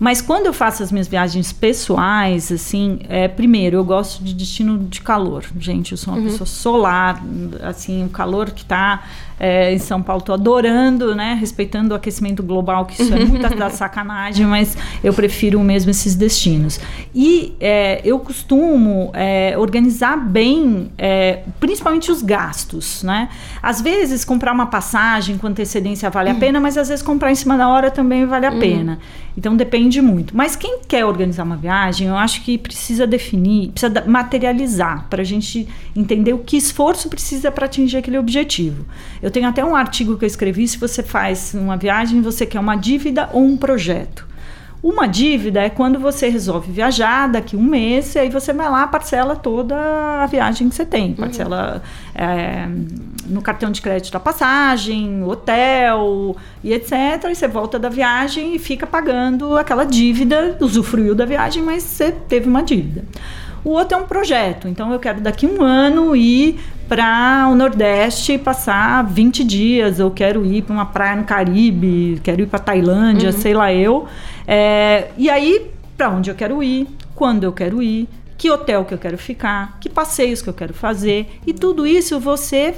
Mas quando eu faço as minhas viagens pessoais, assim, é, primeiro, eu gosto de destino de calor. Gente, eu sou uma pessoa solar, assim, o calor que tá é, em São Paulo, tô adorando, né? Respeitando o aquecimento global, que isso é muita da sacanagem, mas eu prefiro mesmo esses destinos. E é, eu costumo é, organizar bem, é, principalmente os gastos, né? Às vezes, comprar uma passagem com antecedência vale a pena, mas às vezes comprar em cima da hora também vale a pena. Então depende muito. Mas quem quer organizar uma viagem, eu acho que precisa definir, precisa materializar para a gente entender o que esforço precisa para atingir aquele objetivo. Eu tenho até um artigo que eu escrevi: se você faz uma viagem, você quer uma dívida ou um projeto. Uma dívida é quando você resolve viajar daqui um mês e aí você vai lá parcela toda a viagem que você tem. Parcela é, no cartão de crédito a passagem, hotel e etc. E você volta da viagem e fica pagando aquela dívida, usufruiu da viagem, mas você teve uma dívida. O outro é um projeto. Então eu quero daqui um ano ir para o Nordeste e passar 20 dias. Eu quero ir para uma praia no Caribe, quero ir para Tailândia, sei lá eu. É, e aí, para onde eu quero ir, quando eu quero ir, que hotel que eu quero ficar, que passeios que eu quero fazer. E tudo isso você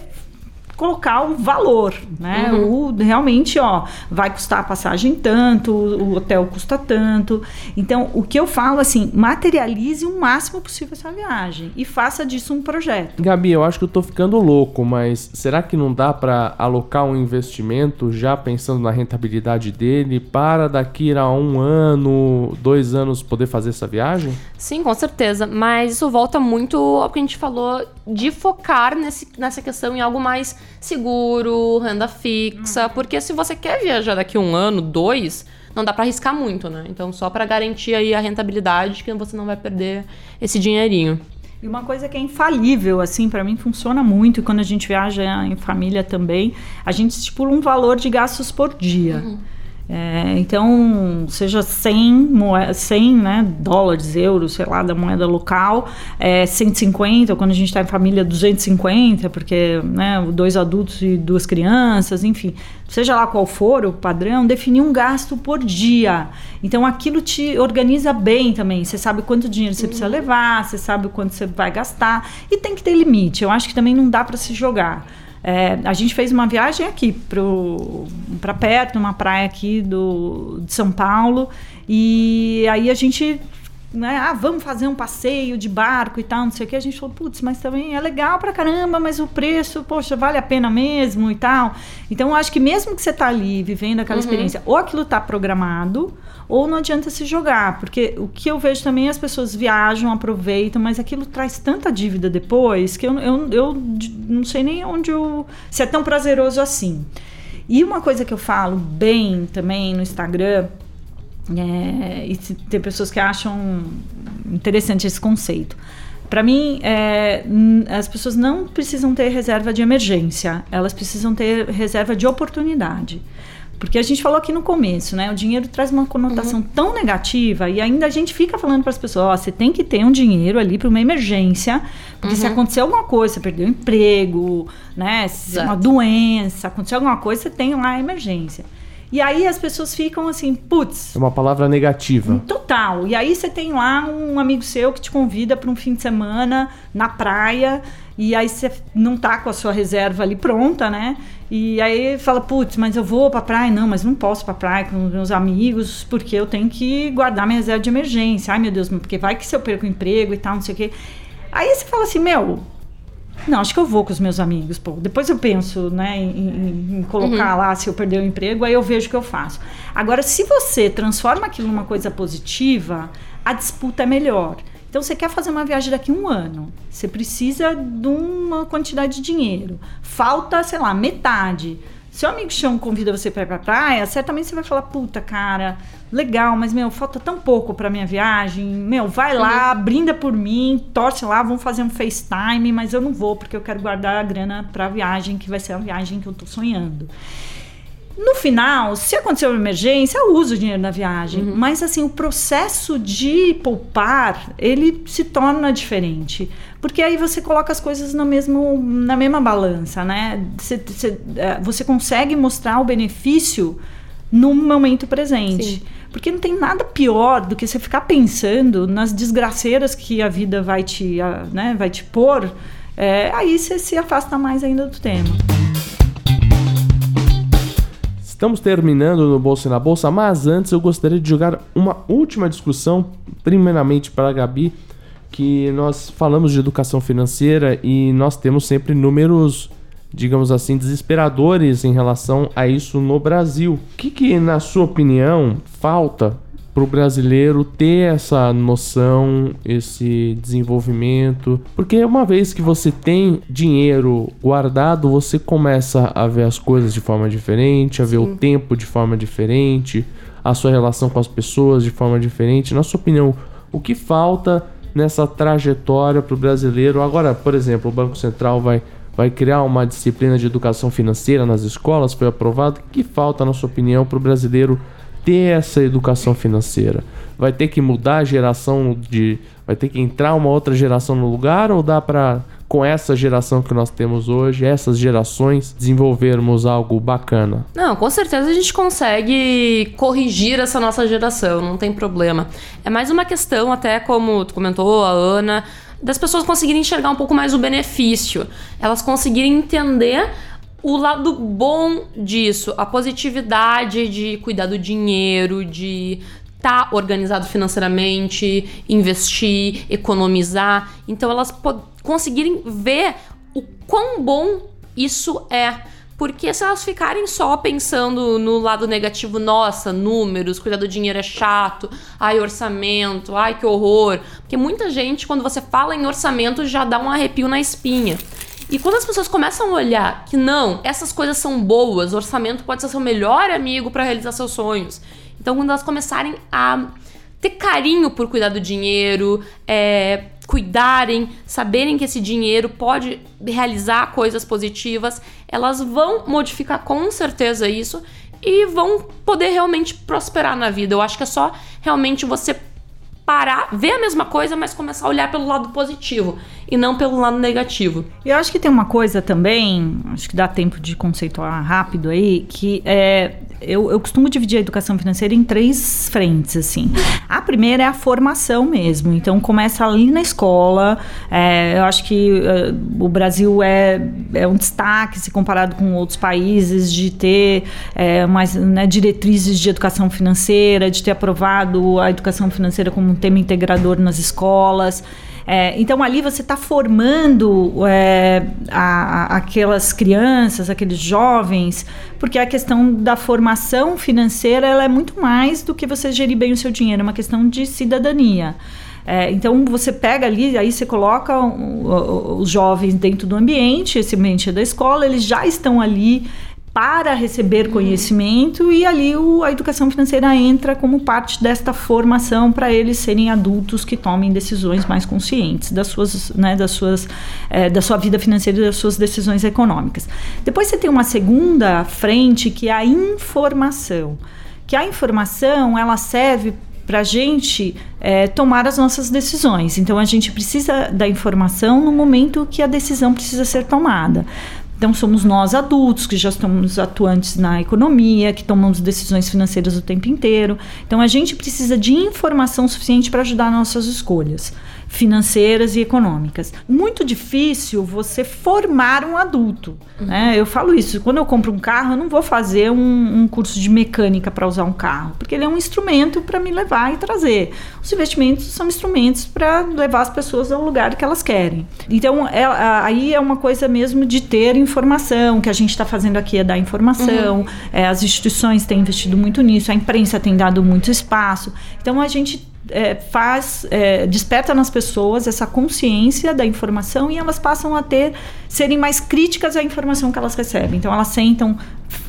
colocar um valor, né? Uhum. O, realmente, ó, vai custar a passagem tanto, o hotel custa tanto. Então, o que eu falo assim, materialize o máximo possível essa viagem e faça disso um projeto. Gabi, eu acho que eu tô ficando louco, mas será que não dá pra alocar um investimento já pensando na rentabilidade dele para daqui a um ano, dois anos poder fazer essa viagem? Sim, com certeza. Mas isso volta muito ao que a gente falou de focar nesse, nessa questão em algo mais seguro, renda fixa. Porque se você quer viajar daqui um ano, dois, não dá pra arriscar muito, né? Então, só pra garantir aí a rentabilidade que você não vai perder esse dinheirinho. E uma coisa que é infalível, assim, para mim funciona muito, e quando a gente viaja em família também, a gente estipula um valor de gastos por dia. É, então, seja 100, moe- 100 né, dólares, euros, sei lá, da moeda local, é, 150, ou quando a gente está em família, 250, porque né, dois adultos e duas crianças, enfim, seja lá qual for o padrão, definir um gasto por dia. Então, aquilo te organiza bem também. Você sabe quanto dinheiro você precisa levar, você sabe o quanto você vai gastar, e tem que ter limite. Eu acho que também não dá para se jogar. É, a gente fez uma viagem aqui para perto, numa praia aqui do, de São Paulo, e aí a gente. Né, ah, vamos fazer um passeio de barco e tal, não sei o que. A gente falou, putz, mas também é legal pra caramba, mas o preço, poxa, vale a pena mesmo e tal. Então, eu acho que mesmo que você tá ali vivendo aquela experiência, ou aquilo tá programado, ou não adianta se jogar, porque o que eu vejo também as pessoas viajam, aproveitam, mas aquilo traz tanta dívida depois que eu, eu, eu não sei nem onde eu. se é tão prazeroso assim. E uma coisa que eu falo bem também no Instagram, é, e tem pessoas que acham interessante esse conceito. Para mim, é, as pessoas não precisam ter reserva de emergência, elas precisam ter reserva de oportunidade. Porque a gente falou aqui no começo, né? O dinheiro traz uma conotação tão negativa e ainda a gente fica falando para as pessoas: ó, você tem que ter um dinheiro ali para uma emergência, porque se acontecer alguma coisa, você perdeu o emprego, né? Se uma doença, acontecer alguma coisa, você tem lá a emergência. E aí as pessoas ficam assim, putz, É uma palavra negativa. Total. E aí você tem lá um amigo seu que te convida para um fim de semana na praia e aí você não tá com a sua reserva ali pronta, né? E aí fala, putz, mas eu vou pra praia? Não, mas não posso pra praia com meus amigos porque eu tenho que guardar minha reserva de emergência. Ai, meu Deus, porque vai que se eu perco o emprego e tal, não sei o quê. Aí você fala assim, meu, não, acho que eu vou com os meus amigos, pô. Depois eu penso, né, em, em- colocar lá se eu perder o emprego, aí eu vejo o que eu faço. Agora, se você transforma aquilo numa coisa positiva, a disputa é melhor. Então, você quer fazer uma viagem daqui a um ano, você precisa de uma quantidade de dinheiro. Falta, sei lá, metade. Se o amigo chão convida você para ir pra praia, certamente você vai falar, puta, cara, legal, mas, meu, falta tão pouco pra minha viagem. Meu, vai lá, brinda por mim, torce lá, vamos fazer um FaceTime, mas eu não vou, porque eu quero guardar a grana pra viagem, que vai ser a viagem que eu tô sonhando. No final, se acontecer uma emergência, eu uso o dinheiro na viagem. Mas assim, o processo de poupar, ele se torna diferente. Porque aí você coloca as coisas no mesmo, na mesma balança, né? Você, você, eh, você consegue mostrar o benefício no momento presente. Sim. Porque não tem nada pior do que você ficar pensando nas desgraceiras que a vida vai te, né, vai te pôr. eh, aí você se afasta mais ainda do tema. Estamos terminando no Bolsa e na Bolsa, mas antes eu gostaria de jogar uma última discussão, primeiramente para a Gabi, que nós falamos de educação financeira e nós temos sempre números, digamos assim, desesperadores em relação a isso no Brasil. O que, que na sua opinião, falta para o brasileiro ter essa noção, esse desenvolvimento. Porque uma vez que você tem dinheiro guardado, você começa a ver as coisas de forma diferente, a ver o tempo de forma diferente, a sua relação com as pessoas de forma diferente. Na sua opinião, o que falta nessa trajetória para o brasileiro? Agora, por exemplo, o Banco Central vai. Vai criar uma disciplina de educação financeira nas escolas, foi aprovado. Que falta, na sua opinião, para o brasileiro ter essa educação financeira? Vai ter que mudar a geração de. Vai ter que entrar uma outra geração no lugar ou dá para com essa geração que nós temos hoje, essas gerações, desenvolvermos algo bacana? Não, com certeza a gente consegue corrigir essa nossa geração, não tem problema. É mais uma questão, até como tu comentou, a Ana, das pessoas conseguirem enxergar um pouco mais o benefício, elas conseguirem entender o lado bom disso, a positividade de cuidar do dinheiro, de estar tá organizado financeiramente, investir, economizar. Então elas conseguirem ver o quão bom isso é. Porque se elas ficarem só pensando no lado negativo, nossa, números, cuidar do dinheiro é chato, ai, orçamento, ai, que horror. Porque muita gente, quando você fala em orçamento, já dá um arrepio na espinha. E quando as pessoas começam a olhar que não, essas coisas são boas, orçamento pode ser seu melhor amigo para realizar seus sonhos. Então, quando elas começarem a ter carinho por cuidar do dinheiro, é, cuidarem, saberem que esse dinheiro pode realizar coisas positivas, elas vão modificar com certeza isso e vão poder realmente prosperar na vida. Eu acho que é só realmente você parar, ver a mesma coisa, mas começar a olhar pelo lado positivo e não pelo lado negativo. Eu acho que tem uma coisa também, acho que dá tempo de conceituar rápido aí, que é eu, eu costumo dividir a educação financeira em três frentes, assim. A primeira é a formação mesmo. Então, começa ali na escola. É, eu acho que uh, o Brasil é, é um destaque, se comparado com outros países, de ter é, mais né, diretrizes de educação financeira, de ter aprovado a educação financeira como um tema integrador nas escolas. É, então ali você está formando é, a, a, aquelas crianças, aqueles jovens, porque a questão da formação financeira ela é muito mais do que você gerir bem o seu dinheiro, é uma questão de cidadania. É, então você pega ali, aí você coloca os jovens dentro do ambiente, esse ambiente é da escola, eles já estão ali para receber conhecimento e ali o, a educação financeira entra como parte desta formação para eles serem adultos que tomem decisões mais conscientes das suas, né, das suas, é, da sua vida financeira e das suas decisões econômicas. Depois você tem uma segunda frente que é a informação, que a informação ela serve para a gente é, tomar as nossas decisões. Então a gente precisa da informação no momento que a decisão precisa ser tomada. Então, somos nós adultos que já estamos atuantes na economia, que tomamos decisões financeiras o tempo inteiro. Então, a gente precisa de informação suficiente para ajudar nossas escolhas financeiras e econômicas. Muito difícil você formar um adulto. Uhum. Né? Eu falo isso. Quando eu compro um carro, eu não vou fazer um, um curso de mecânica para usar um carro, porque ele é um instrumento para me levar e trazer. Os investimentos são instrumentos para levar as pessoas ao lugar que elas querem. Então, é, aí é uma coisa mesmo de ter informação. O que a gente está fazendo aqui é dar informação. Uhum. É, as instituições têm investido muito nisso, a imprensa tem dado muito espaço. Então, a gente é, faz, é, desperta nas pessoas essa consciência da informação e elas passam a ter, serem mais críticas à informação que elas recebem. Então elas sentam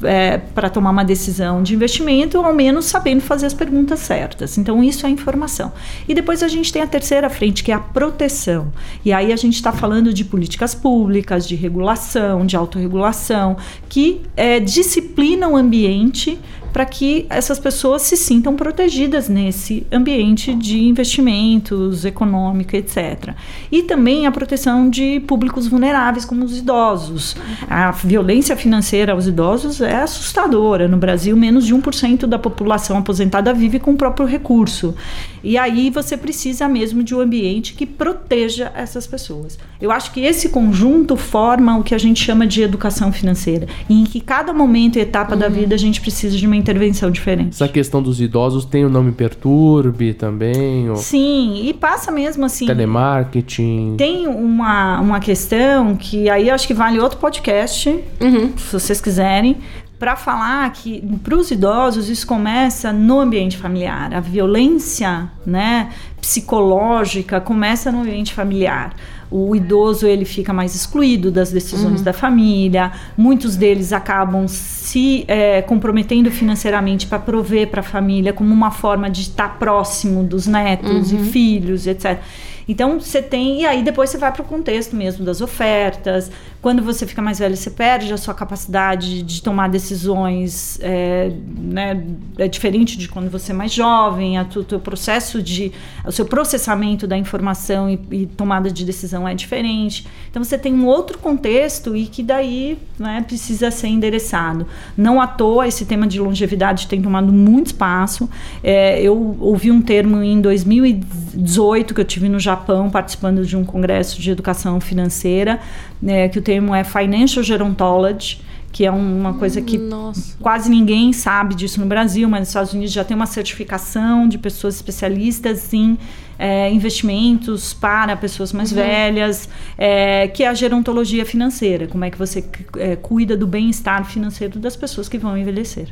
é, para tomar uma decisão de investimento, ao menos sabendo fazer as perguntas certas. Então isso é informação. E depois a gente tem a terceira frente, que é a proteção. E aí a gente está falando de políticas públicas, de regulação, de autorregulação, que é, disciplinam o ambiente para que essas pessoas se sintam protegidas nesse ambiente de investimentos econômico, etc. E também a proteção de públicos vulneráveis, como os idosos. A violência financeira aos idosos é assustadora. No Brasil, menos de 1% da população aposentada vive com o próprio recurso. E aí você precisa mesmo de um ambiente que proteja essas pessoas. Eu acho que esse conjunto forma o que a gente chama de educação financeira, em que cada momento e etapa uhum. da vida a gente precisa de uma intervenção diferente. Essa questão dos idosos tem o nome Perturbe também? Ou... Sim, e passa mesmo assim. Telemarketing. Tem uma, uma questão que aí acho que vale outro podcast, uhum. se vocês quiserem, para falar que para os idosos isso começa no ambiente familiar. A violência né, psicológica começa no ambiente familiar. O idoso ele fica mais excluído das decisões uhum. da família. Muitos deles acabam se é, comprometendo financeiramente para prover para a família como uma forma de estar próximo dos netos uhum. e filhos, etc. Então você tem e aí depois você vai para o contexto mesmo das ofertas, Quando você fica mais velho, você perde a sua capacidade de tomar decisões, é, né, é diferente de quando você é mais jovem, o teu processo de, o seu processamento da informação e, e, tomada de decisão é diferente. Então você tem um outro contexto e que daí né, precisa ser endereçado. Não à toa esse tema de longevidade tem tomado muito espaço. É, eu ouvi um termo em 2018 que eu tive no Japão participando de um congresso de educação financeira, né, que o termo é Financial Gerontology, que é uma coisa que Nossa. quase ninguém sabe disso no Brasil, mas nos Estados Unidos já tem uma certificação de pessoas especialistas em é, investimentos para pessoas mais uhum. velhas, é, que é a gerontologia financeira, como é que você é, cuida do bem-estar financeiro das pessoas que vão envelhecer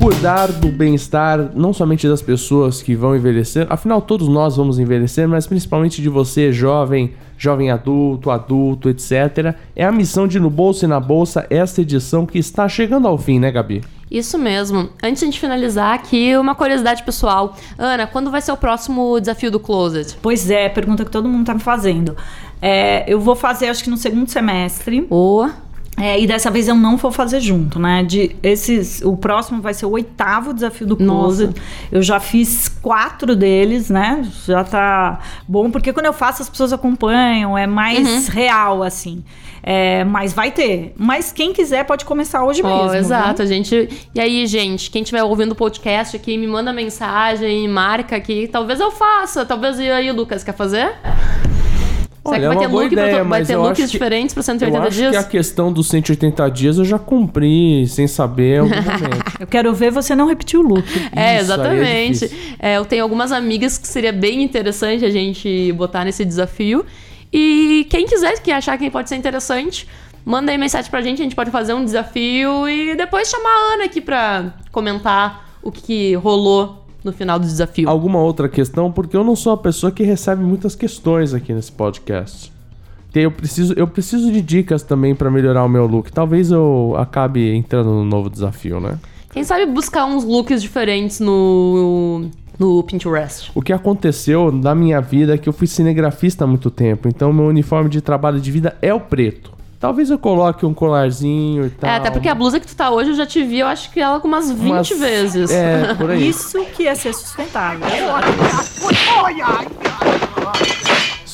cuidar do bem-estar não somente das pessoas que vão envelhecer, afinal todos nós vamos envelhecer, mas principalmente de você, jovem, jovem adulto, adulto, etc. É a missão de No Bolso e na Bolsa esta edição que está chegando ao fim, né, Gabi? Isso mesmo. Antes de a gente finalizar aqui, uma curiosidade pessoal. Ana, quando vai ser o próximo desafio do Closet? Pois é, pergunta que todo mundo tá me fazendo. É, eu vou fazer, acho que no segundo semestre. Boa. É, e dessa vez eu não vou fazer junto, né? De esses, o próximo vai ser o oitavo desafio do Closet. Eu já fiz quatro deles, né? Já tá bom, porque quando eu faço as pessoas acompanham, é mais uhum. real, assim. É, mas vai ter. Mas quem quiser pode começar hoje oh, mesmo. Exato, a gente. E aí, gente, quem estiver ouvindo o podcast aqui, me manda mensagem, marca aqui. Talvez eu faça. Talvez e aí, Lucas, quer fazer? Olha, Será que vai ter, look ideia, pra, vai ter looks diferentes para 180 eu acho dias? que a questão dos 180 dias eu já cumpri sem saber eu quero ver você não repetir o look. É, Isso, exatamente. É é, eu tenho algumas amigas que seria bem interessante a gente botar nesse desafio. E quem quiser, que achar que pode ser interessante, manda aí mensagem pra gente, a gente pode fazer um desafio e depois chamar a Ana aqui pra comentar o que rolou no final do desafio. Alguma outra questão? Porque eu não sou a pessoa que recebe muitas questões aqui nesse podcast. Eu preciso, eu preciso de dicas também para melhorar o meu look. Talvez eu acabe entrando no novo desafio, né? Quem sabe buscar uns looks diferentes no, no Pinterest. O que aconteceu na minha vida é que eu fui cinegrafista há muito tempo, então meu uniforme de trabalho de vida é o preto. Talvez eu coloque um colarzinho e tal. É, até porque a blusa que tu tá hoje eu já te vi, eu acho que ela com umas 20 umas... vezes. É, por aí. Isso que é ser sustentável.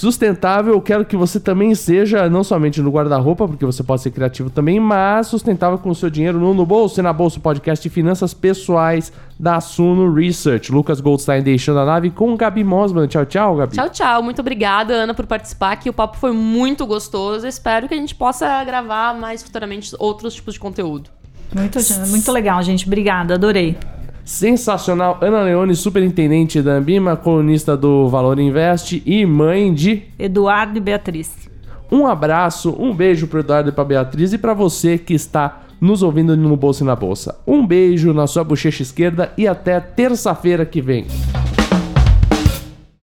Sustentável, eu quero que você também seja, não somente no guarda-roupa, porque você pode ser criativo também, mas sustentável com o seu dinheiro no, no bolso e na bolsa podcast de finanças pessoais da Suno Research. Lucas Goldstein deixando a nave com Gabi Mosman. Tchau, tchau, Gabi. Tchau, tchau. Muito obrigada, Ana, por participar aqui. O papo foi muito gostoso. Espero que a gente possa gravar mais futuramente outros tipos de conteúdo. Muito, muito legal, gente. Obrigada, adorei. Sensacional. Ana Leone, superintendente da Ambima, colunista do Valor Invest e mãe de Eduardo e Beatriz. Um abraço, um beijo para Eduardo e para Beatriz e para você que está nos ouvindo no Bolsa e na Bolsa. Um beijo na sua bochecha esquerda e até terça-feira que vem.